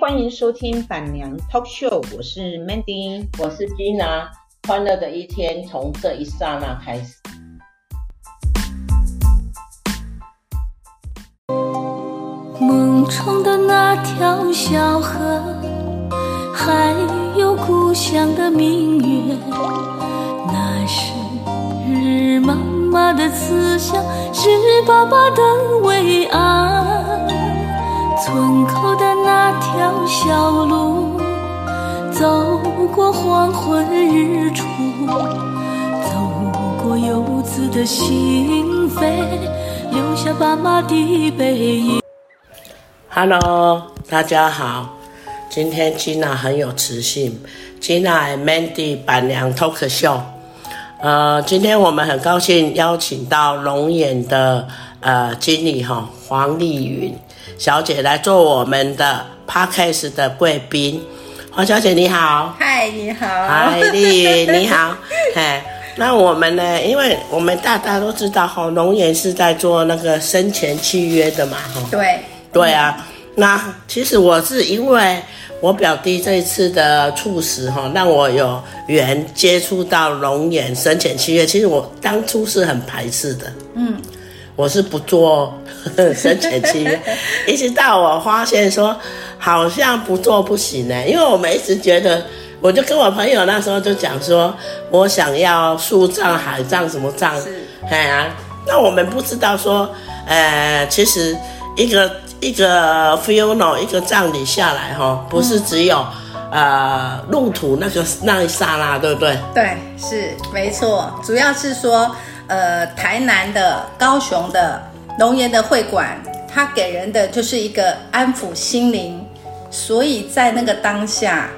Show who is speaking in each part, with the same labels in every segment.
Speaker 1: 欢迎收听板娘 Talk Show，我是 Mandy，
Speaker 2: 我是 Gina，欢乐的一天从这一刹那开始。
Speaker 3: 梦中的那条小河，还有故乡的明月，那是妈妈的慈祥，是爸爸的伟岸。村口的那条小路，走过黄昏日出，走过游子的心扉，留下爸妈的背影。
Speaker 2: Hello，大家好，今天 Gina 很有磁性，Gina Mandy 板娘 Talk Show。呃，今天我们很高兴邀请到龙眼的呃经理哈黄丽云。小姐来做我们的 Podcast 的贵宾，黄小姐你好，
Speaker 4: 嗨，你好，
Speaker 2: 嗨，丽云你好，嗨，那我们呢？因为我们大家都知道哈，龙岩是在做那个生前契约的嘛，哈，
Speaker 4: 对，
Speaker 2: 对啊。那其实我是因为我表弟这一次的猝死哈，让我有缘接触到龙岩生前契约。其实我当初是很排斥的，嗯。我是不做生前契约，一直到我发现说好像不做不行呢，因为我们一直觉得，我就跟我朋友那时候就讲说，我想要树葬、海葬什么葬，哎呀，那我们不知道说，呃，其实一个一个 funeral 一个葬礼下来哈，不是只有、嗯、呃路途那个那一刹那，对不对？
Speaker 4: 对，是没错，主要是说。呃，台南的、高雄的、龙岩的会馆，它给人的就是一个安抚心灵，所以在那个当下，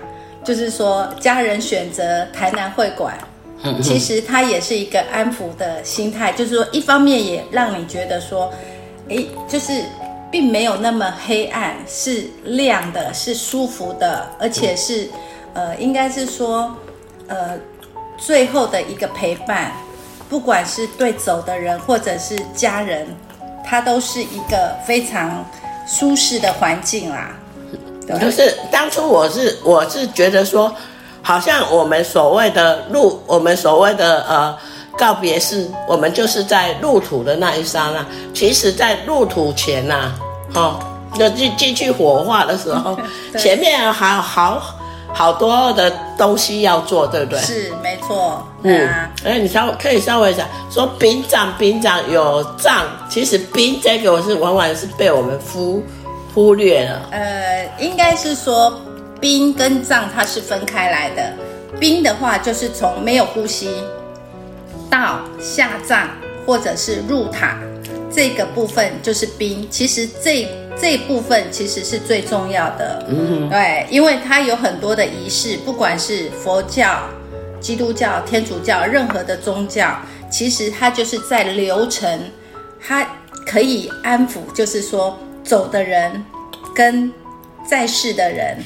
Speaker 4: 就是说家人选择台南会馆，其实它也是一个安抚的心态，就是说一方面也让你觉得说，诶，就是并没有那么黑暗，是亮的，是舒服的，而且是呃，应该是说呃，最后的一个陪伴。不管是对走的人，或者是家人，它都是一个非常舒适的环境啦。
Speaker 2: 就是当初我是我是觉得说，好像我们所谓的入，我们所谓的呃告别式，我们就是在入土的那一刹那。其实，在入土前呐、啊，哦，就进进去火化的时候，前面还好。好多的东西要做，对不对？
Speaker 4: 是，没错。
Speaker 2: 嗯，哎，你稍可以稍微讲说殡葬，殡葬有葬，其实殡这个我是往往是被我们忽忽略了。
Speaker 4: 呃，应该是说冰跟葬它是分开来的。冰的话就是从没有呼吸到下葬或者是入塔，这个部分就是殡。其实这。这部分其实是最重要的，嗯，对，因为它有很多的仪式，不管是佛教、基督教、天主教，任何的宗教，其实它就是在流程，它可以安抚，就是说走的人跟在世的人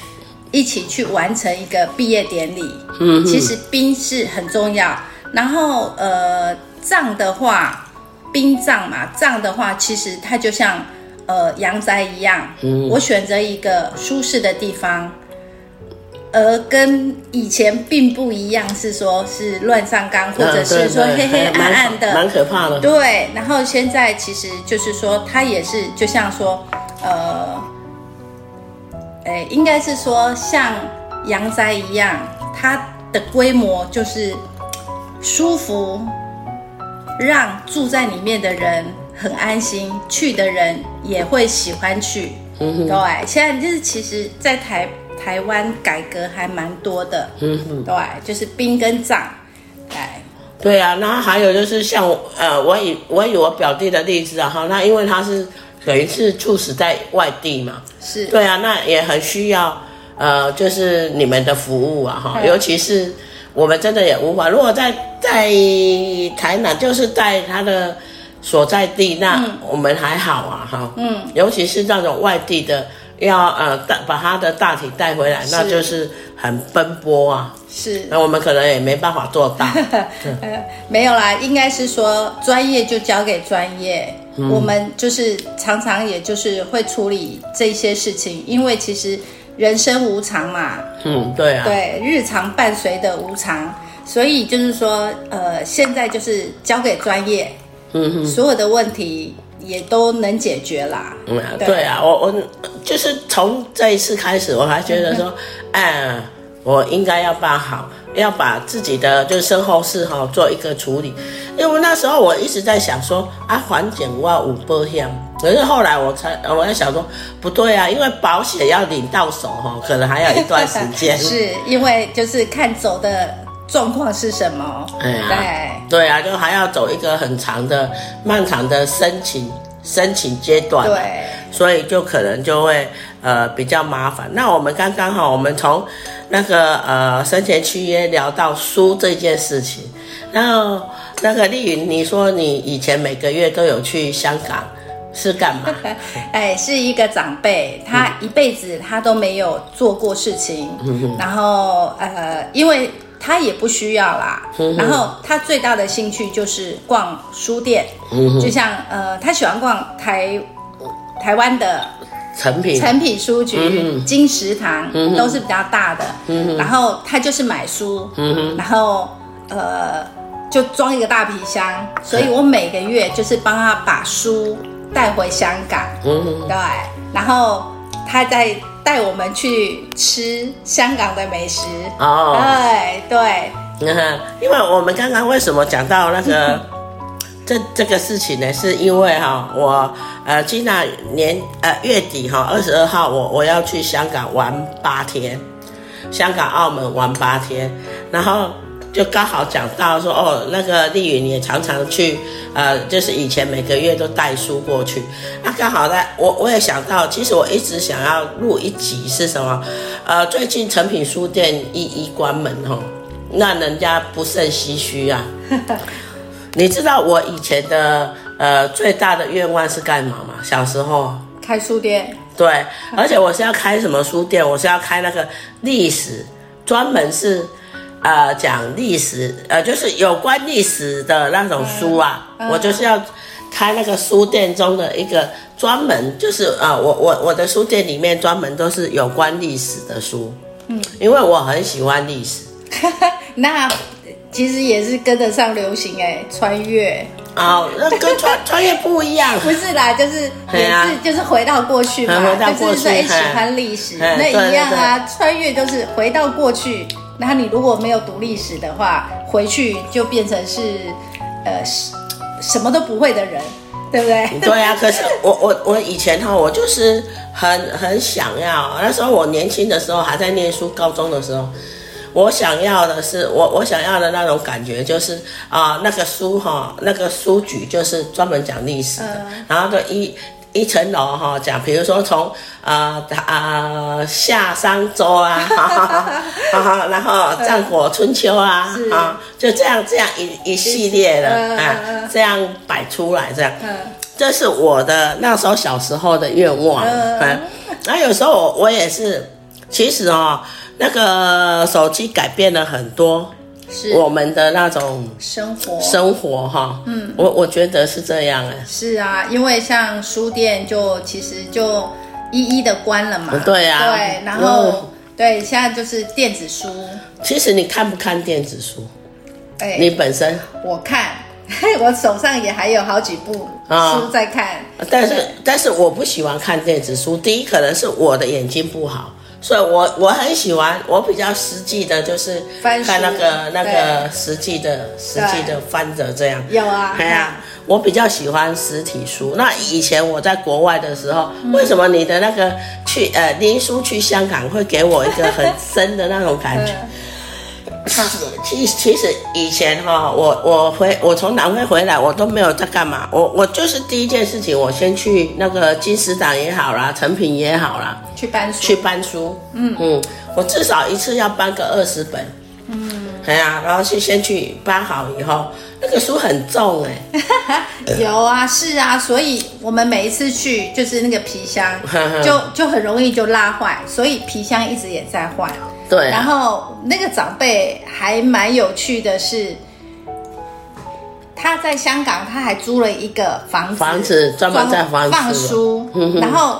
Speaker 4: 一起去完成一个毕业典礼。嗯，其实殡是很重要，然后呃，葬的话，殡葬嘛，葬的话，其实它就像。呃，阳宅一样，嗯，我选择一个舒适的地方，而跟以前并不一样，是说是乱葬岗，或者是说黑黑暗暗的，
Speaker 2: 蛮可怕的。
Speaker 4: 对，然后现在其实就是说，它也是就像说，呃，哎，应该是说像阳宅一样，它的规模就是舒服，让住在里面的人。很安心，去的人也会喜欢去。嗯，对，现在就是其实，在台台湾改革还蛮多的。嗯，对，就是兵跟葬。对，
Speaker 2: 对啊，然后还有就是像呃，我以我以我表弟的例子啊，哈，那因为他是等于是猝死在外地嘛，
Speaker 4: 是
Speaker 2: 对啊，那也很需要呃，就是你们的服务啊，哈，尤其是我们真的也无法，如果在在台南，就是在他的。所在地，那我们还好啊，哈，嗯，尤其是那种外地的，要呃带把他的大体带回来，那就是很奔波啊，
Speaker 4: 是，
Speaker 2: 那我们可能也没办法做到，
Speaker 4: 呃，没有啦，应该是说专业就交给专业，嗯，我们就是常常也就是会处理这些事情，因为其实人生无常嘛，
Speaker 2: 嗯，对啊，
Speaker 4: 对，日常伴随的无常，所以就是说，呃，现在就是交给专业，嗯哼，所有的问题也都能解决啦。
Speaker 2: 嗯，对。啊，我我就是从这一次开始，我还觉得说，哎，我应该要办好。要把自己的就是身后事哈做一个处理，因为那时候我一直在想说啊，环境我有保险，可是后来我才我在想说不对啊，因为保险要领到手哈，可能还要一段时间。
Speaker 4: 是因为就是看走的状况是什么？哎呀，
Speaker 2: 对对啊，就还要走一个很长的、漫长的申请申请阶段。对，所以就可能就会呃比较麻烦。那我们刚刚哈，我们从。那个呃，生前契约聊到书这件事情，然后那个丽云，你说你以前每个月都有去香港，是干嘛？
Speaker 4: 哎，是一个长辈，他一辈子他都没有做过事情，嗯、然后呃，因为他也不需要啦，嗯、然后他最大的兴趣就是逛书店，嗯、就像呃，他喜欢逛台台湾的。
Speaker 2: 成品、
Speaker 4: 成品书局、嗯、金石堂、嗯、都是比较大的，嗯、然后他就是买书，嗯、然后呃就装一个大皮箱，所以我每个月就是帮他把书带回香港，嗯、对，然后他再带我们去吃香港的美食，哦，对对，
Speaker 2: 嗯，因为我们刚刚为什么讲到那个？这这个事情呢，是因为哈，我呃，今年年呃月底哈，二十二号我我要去香港玩八天，香港澳门玩八天，然后就刚好讲到说哦，那个丽云也常常去，呃，就是以前每个月都带书过去，那刚好呢，我我也想到，其实我一直想要录一集是什么，呃，最近诚品书店一一关门哦，那人家不胜唏嘘啊。你知道我以前的呃最大的愿望是干嘛吗？小时候
Speaker 4: 开书店。
Speaker 2: 对，而且我是要开什么书店？我是要开那个历史，专门是呃讲历史，呃就是有关历史的那种书啊。我就是要开那个书店中的一个专门，就是呃我我我的书店里面专门都是有关历史的书。嗯，因为我很喜欢历史。
Speaker 4: 那。其实也是跟得上流行哎，穿越
Speaker 2: 哦，那跟穿穿越不一样，
Speaker 4: 不是啦，就是也是、啊、就是回到过去嘛，回到过去就是喜欢历史，那一样啊，穿越就是回到过去。那你如果没有读历史的话，回去就变成是呃什么都不会的人，对不对？
Speaker 2: 对啊，可是我我我以前哈，我就是很很想要，那时候我年轻的时候还在念书，高中的时候。我想要的是，我我想要的那种感觉，就是啊、呃，那个书哈，那个书局就是专门讲历史的，嗯、然后就一一层楼哈讲，比如说从呃呃夏商周啊，哈哈哈哈然后战火春秋啊，啊、嗯，就这样这样一一系列的啊，嗯、这样摆出来这样，嗯、这是我的那时候小时候的愿望，嗯，然后、嗯啊、有时候我我也是，其实哦。那个手机改变了很多，是。我们的那种生活。生活哈，嗯，我我觉得是这样哎，
Speaker 4: 是啊，因为像书店就其实就一一的关了嘛，
Speaker 2: 对啊，
Speaker 4: 对，然后对，现在就是电子书。
Speaker 2: 其实你看不看电子书？哎，你本身？
Speaker 4: 我看，我手上也还有好几部书在看，
Speaker 2: 但是但是我不喜欢看电子书，第一可能是我的眼睛不好。所以我，我我很喜欢，我比较实际的，就是看那个那个实际的实际的翻着这样。
Speaker 4: 有啊，
Speaker 2: 对啊，我比较喜欢实体书。那以前我在国外的时候，嗯、为什么你的那个去呃林书去香港会给我一个很深的那种感觉？其实其实其实以前哈，我我回我从南非回来，我都没有在干嘛。我我就是第一件事情，我先去那个金石堂也好啦，成品也好啦，
Speaker 4: 去搬书，
Speaker 2: 去搬书。嗯嗯，我至少一次要搬个二十本。嗯，对啊，然后去先去搬好以后，那个书很重哎。
Speaker 4: 有啊，是啊，所以我们每一次去就是那个皮箱 就就很容易就拉坏，所以皮箱一直也在换。
Speaker 2: 对、啊，
Speaker 4: 然后那个长辈还蛮有趣的是，他在香港他还租了一个房子，
Speaker 2: 房子专门在放
Speaker 4: 书，然后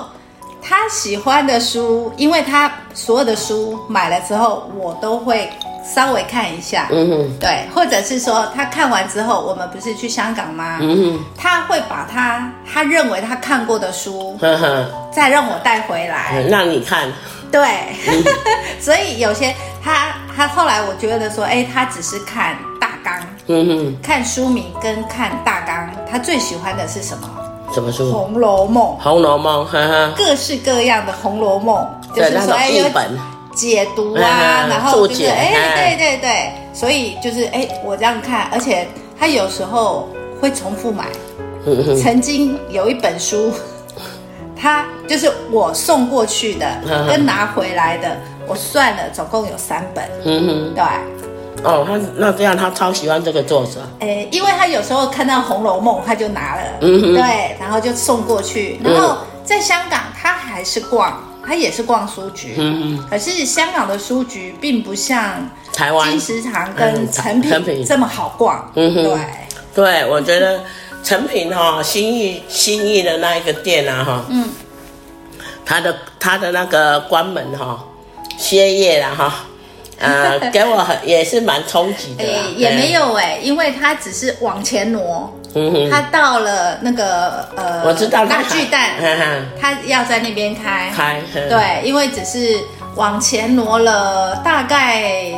Speaker 4: 他喜欢的书，因为他所有的书买了之后，我都会稍微看一下。嗯哼，对，或者是说他看完之后，我们不是去香港吗？嗯哼，他会把他他认为他看过的书，呵呵。再让我带回来，
Speaker 2: 让你看。
Speaker 4: 对，嗯、所以有些他他后来我觉得说，哎，他只是看大纲，嗯哼，看书名跟看大纲，他最喜欢的是什么？
Speaker 2: 什么书？
Speaker 4: 《红楼梦》。
Speaker 2: 《红楼梦》哈哈，
Speaker 4: 各式各样的《红楼梦》，就是说哎，有解读啊，然后就是哎，对对对，所以就是哎，我这样看，而且他有时候会重复买。曾经有一本书。他就是我送过去的，跟拿回来的，我算了，总共有三本。嗯哼，对。
Speaker 2: 哦，他那这样，他超喜欢这个作者。
Speaker 4: 诶，因为他有时候看到《红楼梦》，他就拿了，嗯哼，对，然后就送过去。然后在香港，他还是逛，他也是逛书局。嗯哼。可是香港的书局并不像
Speaker 2: 台湾
Speaker 4: 金石堂跟诚品这么好逛。嗯哼，对。
Speaker 2: 对，我觉得。诚品哈，新义新义的那一个店啊哈，嗯，他的他的那个关门哈，歇业了哈，呃，给我很也是蛮冲击的。哎，
Speaker 4: 也没有哎，因为他只是往前挪，嗯哼，他到了那个呃，
Speaker 2: 我知道
Speaker 4: 大巨蛋，他要在那边开。开，对，因为只是往前挪了大概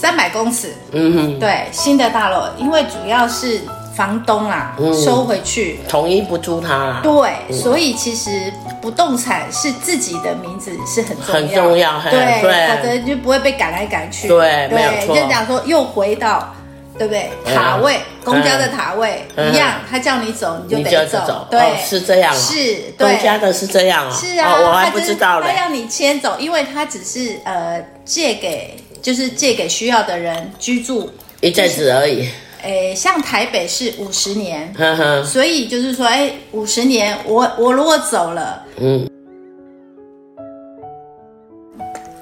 Speaker 4: 三百公尺，嗯哼，对，新的大楼，因为主要是。房东啊，嗯、收回去，
Speaker 2: 统一不租他啦。
Speaker 4: 对，嗯、所以其实不动产是自己的名字是很重要，
Speaker 2: 很重要，
Speaker 4: 对，对否则就不会被赶来赶去。
Speaker 2: 对，对没有错。
Speaker 4: 就讲说又回到，对不对？塔位，嗯、公家的塔位、嗯、一样，他叫你走你就得走，走。
Speaker 2: 对、哦，是这样、哦，
Speaker 4: 是
Speaker 2: 对。公家的是这样啊、哦，
Speaker 4: 是啊、
Speaker 2: 哦，我还不知道
Speaker 4: 他要你迁走，因为他只是呃借给，就是借给需要的人居住
Speaker 2: 一阵子而已。
Speaker 4: 诶，像台北是五十年，呵呵，所以就是说，哎，五十年，我我如果走了，嗯，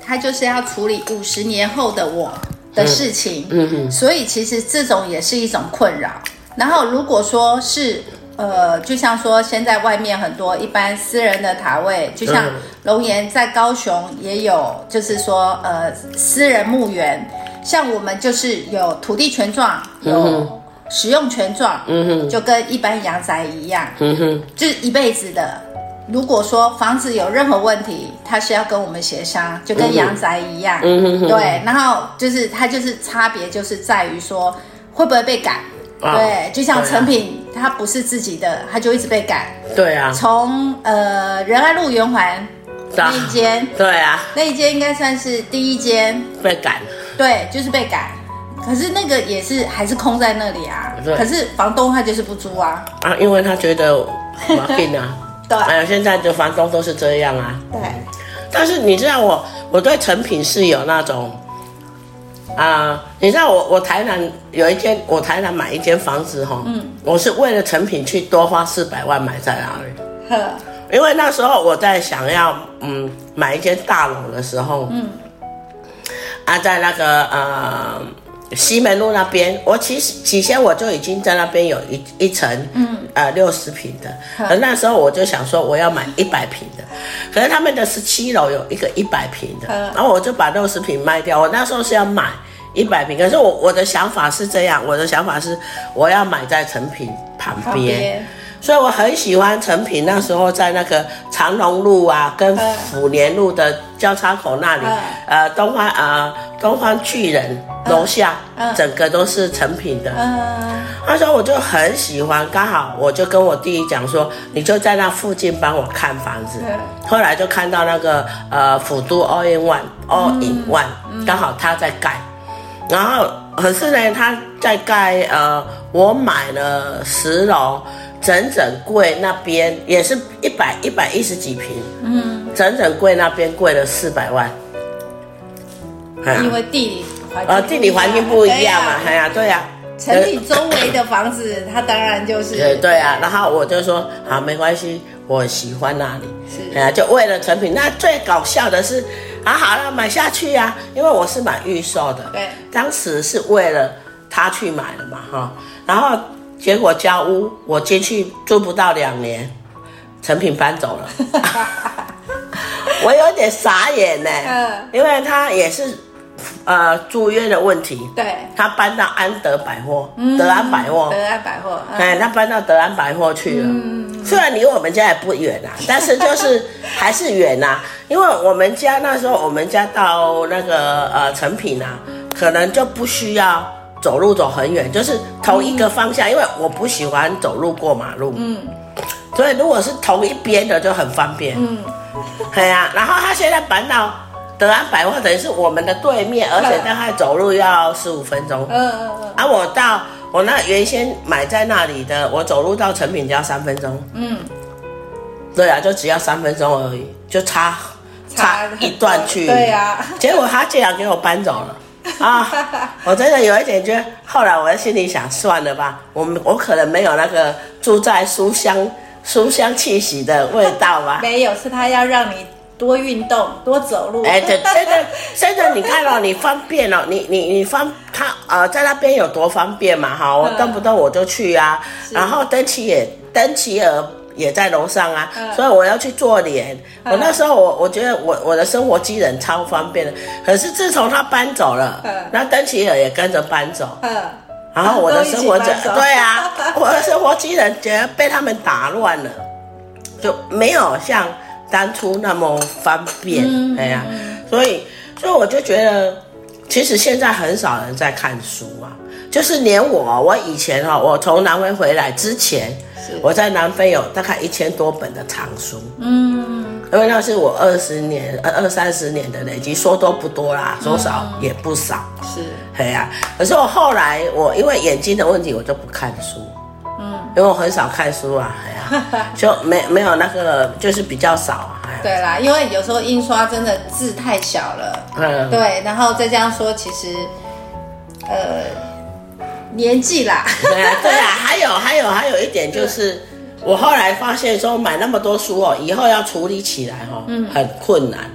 Speaker 4: 他就是要处理五十年后的我的事情，嗯，嗯哼，所以其实这种也是一种困扰。然后如果说是，呃，就像说现在外面很多一般私人的塔位，就像龙岩在高雄也有，就是说，呃，私人墓园。像我们就是有土地权状，有使用权状，嗯哼，就跟一般阳宅一样，嗯哼，就是一辈子的。如果说房子有任何问题，他是要跟我们协商，就跟阳宅一样，嗯哼，对。然后就是它就是差别就是在于说会不会被赶，对，就像成品，它不是自己的，他就一直被赶，
Speaker 2: 对啊。
Speaker 4: 从呃仁爱路圆环那一间，
Speaker 2: 对啊，
Speaker 4: 那一间应该算是第一间
Speaker 2: 被赶。
Speaker 4: 对，就是被改，可是那个也是还是空在那里啊。可是房东他就是不租啊。啊，
Speaker 2: 因为他觉得麻烦啊。
Speaker 4: 对。
Speaker 2: 哎呀，现在的房东都是这样啊。
Speaker 4: 对。
Speaker 2: 但是你知道我，我对成品是有那种啊、呃，你知道我，我台南有一间，我台南买一间房子哈，嗯，我是为了成品去多花四百万买在那里。呵。因为那时候我在想要嗯买一间大楼的时候，嗯。啊，在那个呃西门路那边，我其实起先我就已经在那边有一一层，嗯，呃六十平的，可那时候我就想说我要买一百平的，可是他们的十七楼有一个一百平的，然后我就把六十平卖掉。我那时候是要买一百平，可是我我的想法是这样，我的想法是我要买在成品旁边。所以我很喜欢成品，那时候在那个长隆路啊，跟府年路的交叉口那里，呃，东方呃东方巨人楼下，整个都是成品的。那时候我就很喜欢，刚好我就跟我弟弟讲说，你就在那附近帮我看房子。后来就看到那个呃府都 All in One All in One，刚好他在盖，然后可是呢他在盖，呃，我买了十楼。整整贵那边也是一百一百一十几平，嗯，整整贵那边贵了四百万，
Speaker 4: 因为地理环境
Speaker 2: 呃地理环境不一样嘛，哎呀对呀，
Speaker 4: 城里周围的房子它当然就是
Speaker 2: 对对啊，然后我就说好没关系，我喜欢那里，是，哎呀就为了成品，那最搞笑的是啊好了买下去呀，因为我是买预售的，对，当时是为了他去买的嘛哈，然后。结果交屋，我进去住不到两年，成品搬走了。我有点傻眼呢，
Speaker 4: 嗯
Speaker 2: 因为他也是呃租约的问题，
Speaker 4: 对，
Speaker 2: 他搬到安德百货，德安百货，
Speaker 4: 德安百货，嗯
Speaker 2: 哎，他搬到德安百货去了。虽然离我们家也不远啊，但是就是还是远啊。因为我们家那时候，我们家到那个呃成品啊，可能就不需要走路走很远，就是同一个方向。因为我不喜欢走路过马路，嗯，所以如果是同一边的就很方便，嗯，对呀、然后他现在搬到德安百货，等于是我们的对面，而且大概走路要十五分钟。
Speaker 4: 嗯嗯嗯，
Speaker 2: 啊，我到我那原先买在那里的，我走路到成品只要三分钟。
Speaker 4: 嗯，
Speaker 2: 对啊，就只要三分钟而已，就差差一段距离。
Speaker 4: 对呀
Speaker 2: 结果他竟然给我搬走了。啊，我真的有一点觉得，后来我在心里想，算了吧，我们我可能没有那个住在书香书香气息的味道吧。
Speaker 4: 没有，是他要让你多运动，多走路。
Speaker 2: 哎，对，真的，真的，你看哦，你方便哦，你你你方他呃，在那边有多方便嘛？哈，我动不动我就去啊，然后登奇也登奇尔也在楼上啊，所以我要去做脸。我那时候我我觉得我我的生活机能超方便的，可是自从他搬走了，那登奇尔也跟着搬走，
Speaker 4: 嗯，
Speaker 2: 然后我的生活
Speaker 4: 机
Speaker 2: 对啊，我的生活机能觉得被他们打乱了，就没有像当初那么方便。哎呀、所以所以我就觉得，其实现在很少人在看书啊，就是连我，我以前哈，我从南非回来之前，我在南非有大概一千多本的藏书。嗯，因为那是我二十年、二二三十年的累积，说多不多啦，说少也不少。
Speaker 4: 是，
Speaker 2: 哎呀、可是我后来我因为眼睛的问题，我就不看书。嗯，因为我很少看书啊，哎呀，就没没有那个，就是比较少
Speaker 4: 对啦，因为有时候印刷真的字太小了，
Speaker 2: 嗯，
Speaker 4: 对，然后再这样说，其实，呃，年纪啦，
Speaker 2: 对啊，对啊，还有还有还有一点就是，我后来发现说买那么多书哦，以后要处理起来哦，很困难，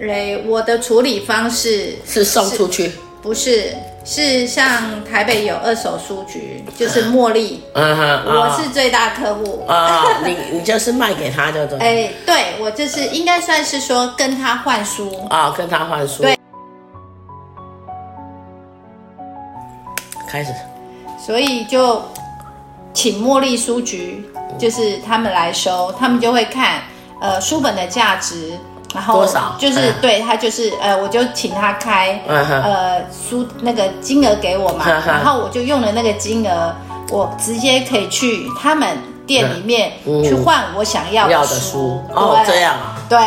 Speaker 4: 诶，我的处理方式
Speaker 2: 是送出去，
Speaker 4: 不是，是像台北有二手书局，就是茉莉，
Speaker 2: 嗯哼，
Speaker 4: 我是最大客户。
Speaker 2: 啊、哦，你你就是卖给他就对，
Speaker 4: 哎，对我就是应该算是说跟他换书，
Speaker 2: 啊、哦，跟他换书，
Speaker 4: 对，
Speaker 2: 开始，
Speaker 4: 所以就请茉莉书局，就是他们来收，他们就会看呃书本的价值，然后
Speaker 2: 多少？
Speaker 4: 就是、
Speaker 2: 嗯
Speaker 4: 对他就是呃，我就请他开、
Speaker 2: 嗯
Speaker 4: 呃书那个金额给我嘛，
Speaker 2: 嗯
Speaker 4: 然后我就用了那个金额，我直接可以去他们店里面
Speaker 2: 嗯。
Speaker 4: 去换我想要的书，
Speaker 2: 要的书。哦，这样啊，
Speaker 4: 对。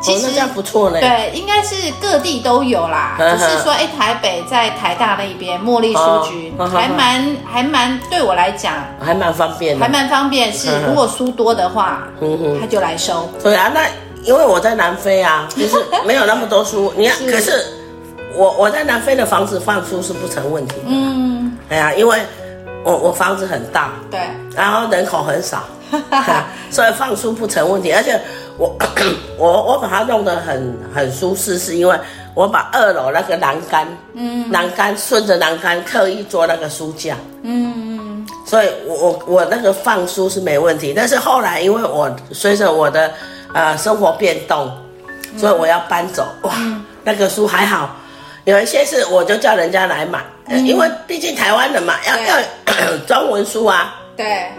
Speaker 4: 其实、
Speaker 2: 哦、那这样不错嘞。
Speaker 4: 对，应该是各地都有啦，
Speaker 2: 呵呵
Speaker 4: 只是说，哎，台北在台大那边茉莉书局、还蛮还蛮对我来讲
Speaker 2: 还蛮方便的，
Speaker 4: 还蛮方便。是如果书多的话，
Speaker 2: 嗯哼
Speaker 4: 他就来收。
Speaker 2: 对啊，那因为我在南非啊，就是没有那么多书。你看，可是我我在南非的房子放书是不成问题的。
Speaker 4: 嗯，
Speaker 2: 哎呀，因为我我房子很大，
Speaker 4: 对，
Speaker 2: 然后人口很少，所以放书不成问题。而且我 我我把它弄得很很舒适，是因为我把二楼那个栏杆，嗯，栏杆顺着栏杆刻意做那个书架，嗯，所以我我我那个放书是没问题。但是后来因为我随着我的呃生活变动，所以我要搬走，哇，那个书还好。有一些是我就叫人家来买，呃因为毕竟台湾人嘛，要要 中文书啊，
Speaker 4: 对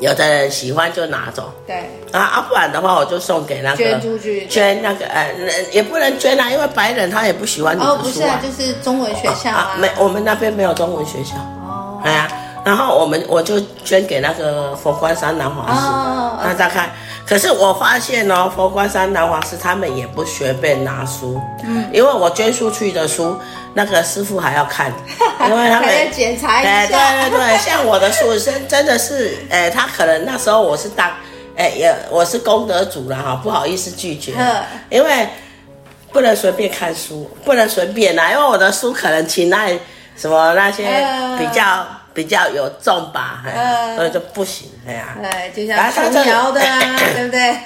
Speaker 2: 有的人喜欢就拿走，
Speaker 4: 对，
Speaker 2: 啊啊，不然的话我就送给那个
Speaker 4: 捐出去。
Speaker 2: 捐那个呃，也不能捐啊，因为白人他也不喜欢。
Speaker 4: 哦，不是啊，就是中文学校啊。
Speaker 2: 没，我们那边没有中文学校。
Speaker 4: 哦
Speaker 2: 哎呀，然后我们我就捐给那个佛光山南华寺，
Speaker 4: 哦
Speaker 2: 那大概。可是我发现哦，佛光山南华寺他们也不随便拿书，嗯，因为我捐出去的书，那个师傅还要看，因为他
Speaker 4: 们检查一下。
Speaker 2: 哎，对对对，像我的书是真的是，哎，他可能那时候我是当，哎，也我是功德主了哈，不好意思拒绝。
Speaker 4: 嗯，
Speaker 2: 因为不能随便看书，不能随便拿，因为我的书可能请那什么那些
Speaker 4: 嗯
Speaker 2: 比较。比较有重吧，哎
Speaker 4: 嗯
Speaker 2: 所以就不行，哎呀。
Speaker 4: 对，就像琼瑶的啊，对不对？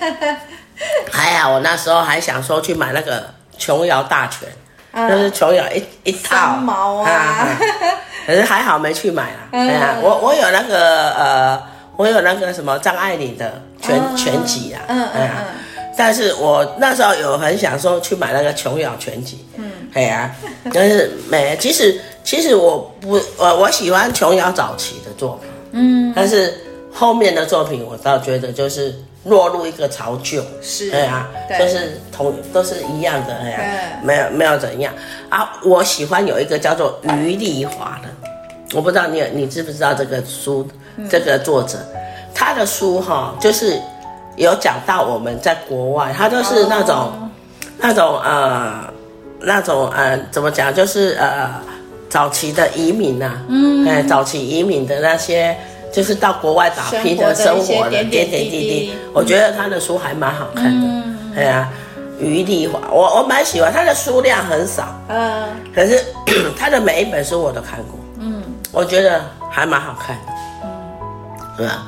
Speaker 2: 还好我那时候还想说去买那个琼瑶大全，
Speaker 4: 嗯
Speaker 2: 就是琼瑶一一套
Speaker 4: 三毛啊。
Speaker 2: 可是还好没去买啦。
Speaker 4: 嗯。
Speaker 2: 哎呀，我我有那个呃，我有那个什么张爱玲的全
Speaker 4: 嗯
Speaker 2: 全集啊，
Speaker 4: 嗯嗯嗯。
Speaker 2: 但是我那时候有很想说去买那个琼瑶全集，嗯，对啊，但是没，其实其实我不，我我喜欢琼瑶早期的作品，嗯，但是后面的作品我倒觉得就是落入一个潮旧，
Speaker 4: 是，
Speaker 2: 对啊，对。就是同都是一样的，哎呀、啊，没有没有怎样。啊，我喜欢有一个叫做余丽华的，我不知道你有你知不知道这个书，嗯、这个作者，他的书哈就是。有讲到我们在国外，他就是那种、oh. 那种呃那种呃怎么讲，就是呃早期的移民呐、啊，嗯，哎早期移民的那些，就是到国外打拼的生活的点点滴滴，我觉得他的书还蛮好看的，对、嗯、啊，余丽华，我我蛮喜欢，他的书量很少，嗯，可是 他的每一本书我都看过，嗯，我觉得还蛮好看的，嗯，是吧？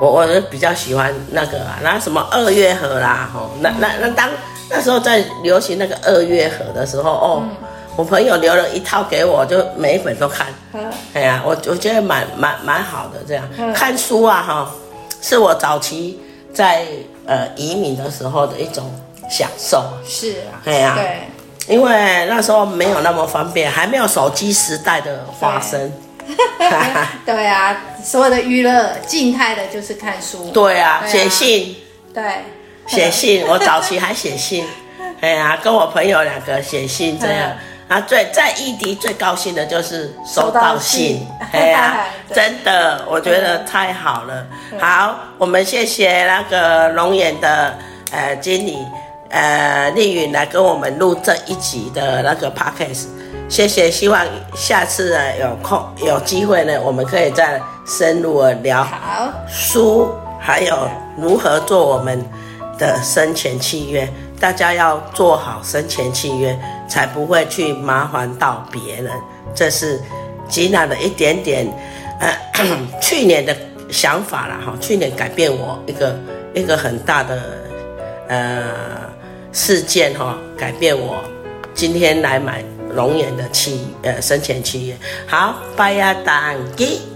Speaker 2: 我我是比较喜欢那个啊，那什么二月河啦，吼，那那那当那时候在流行那个二月河的时候，哦，嗯、我朋友留了一套给我，就每一本都看。嗯、哎呀，我我觉得蛮蛮蛮好的，这样、嗯、看书啊，哈，是我早期在呃移民的时候的一种享受。
Speaker 4: 是啊，
Speaker 2: 哎呀，对，因为那时候没有那么方便，还没有手机时代的发生。
Speaker 4: 对啊，所有的娱乐静态的就是看书。
Speaker 2: 对啊，写信。
Speaker 4: 对，
Speaker 2: 写信。我早期还写信，哎呀，跟我朋友两个写信这样。啊，最在异地最高兴的就是收到信。哎呀，真的，我觉得太好了。好，我们谢谢那个龙眼的呃经理呃丽云来跟我们录这一集的那个 podcast。谢谢，希望下次呢有空有机会呢，我们可以再深入的聊好书，还有如何做我们的生前契约。大家要做好生前契约，才不会去麻烦到别人。这是吉娜的一点点呃 去年的想法了哈，去年改变我一个一个很大的呃事件哈，改变我今天来买。龙岩的企呃生前契约，好，拜呀，
Speaker 3: 当给。